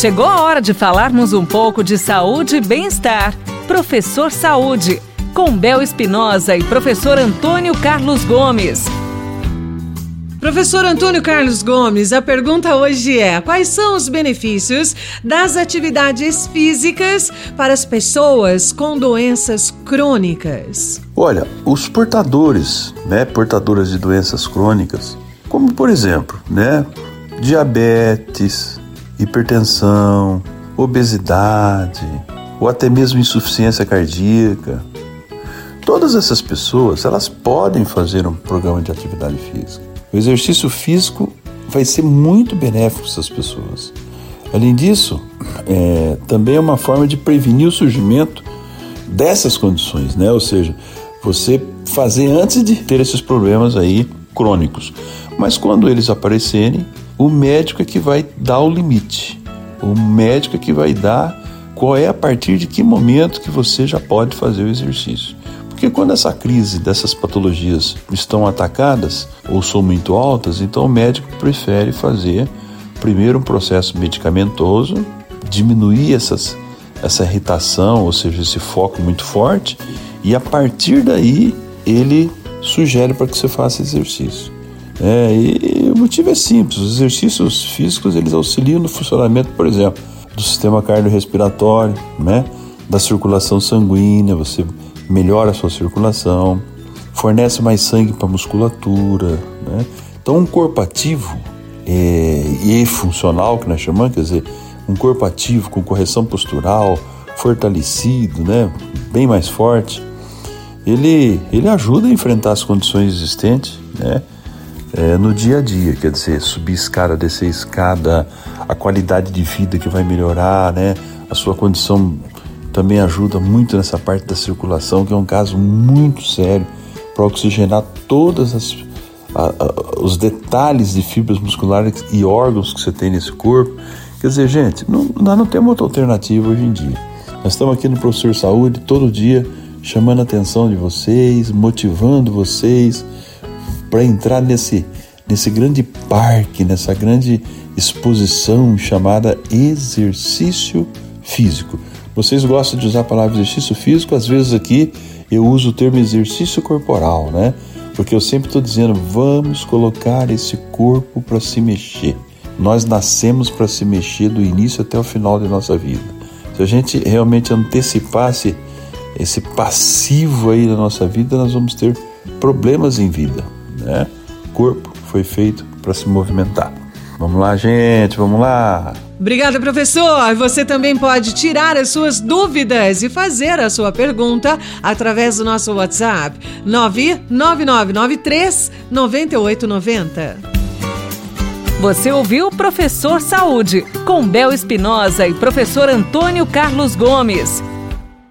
Chegou a hora de falarmos um pouco de saúde e bem-estar. Professor Saúde, com Bel Espinosa e professor Antônio Carlos Gomes. Professor Antônio Carlos Gomes, a pergunta hoje é: quais são os benefícios das atividades físicas para as pessoas com doenças crônicas? Olha, os portadores, né, portadoras de doenças crônicas, como por exemplo, né, diabetes, hipertensão, obesidade, ou até mesmo insuficiência cardíaca. Todas essas pessoas, elas podem fazer um programa de atividade física. O exercício físico vai ser muito benéfico para essas pessoas. Além disso, é, também é uma forma de prevenir o surgimento dessas condições, né? Ou seja, você fazer antes de ter esses problemas aí crônicos. Mas quando eles aparecerem, o médico é que vai dar o limite. O médico é que vai dar qual é a partir de que momento que você já pode fazer o exercício. Porque quando essa crise dessas patologias estão atacadas ou são muito altas, então o médico prefere fazer primeiro um processo medicamentoso, diminuir essas, essa irritação, ou seja, esse foco muito forte, e a partir daí ele sugere para que você faça exercício. É, e o motivo é simples: os exercícios físicos eles auxiliam no funcionamento, por exemplo, do sistema cardiorrespiratório, né? da circulação sanguínea, você melhora a sua circulação, fornece mais sangue para a musculatura. Né? Então, um corpo ativo é, e funcional, que nós chamamos, quer dizer, um corpo ativo com correção postural, fortalecido, né? bem mais forte, ele, ele ajuda a enfrentar as condições existentes né? É, no dia a dia, quer dizer, subir escada, descer escada, a qualidade de vida que vai melhorar, né? a sua condição também ajuda muito nessa parte da circulação, que é um caso muito sério para oxigenar todas as a, a, os detalhes de fibras musculares e órgãos que você tem nesse corpo. Quer dizer, gente, não, nós não temos outra alternativa hoje em dia. Nós estamos aqui no Professor Saúde todo dia chamando a atenção de vocês, motivando vocês para entrar nesse, nesse grande parque, nessa grande exposição chamada exercício físico. Vocês gostam de usar a palavra exercício físico? Às vezes aqui eu uso o termo exercício corporal, né? Porque eu sempre estou dizendo, vamos colocar esse corpo para se mexer. Nós nascemos para se mexer do início até o final da nossa vida. Se a gente realmente antecipasse esse passivo aí da nossa vida, nós vamos ter problemas em vida, né? O corpo foi feito para se movimentar. Vamos lá, gente, vamos lá. Obrigada, professor. Você também pode tirar as suas dúvidas e fazer a sua pergunta através do nosso WhatsApp 99993 9890. Você ouviu Professor Saúde, com Bel Espinosa e professor Antônio Carlos Gomes.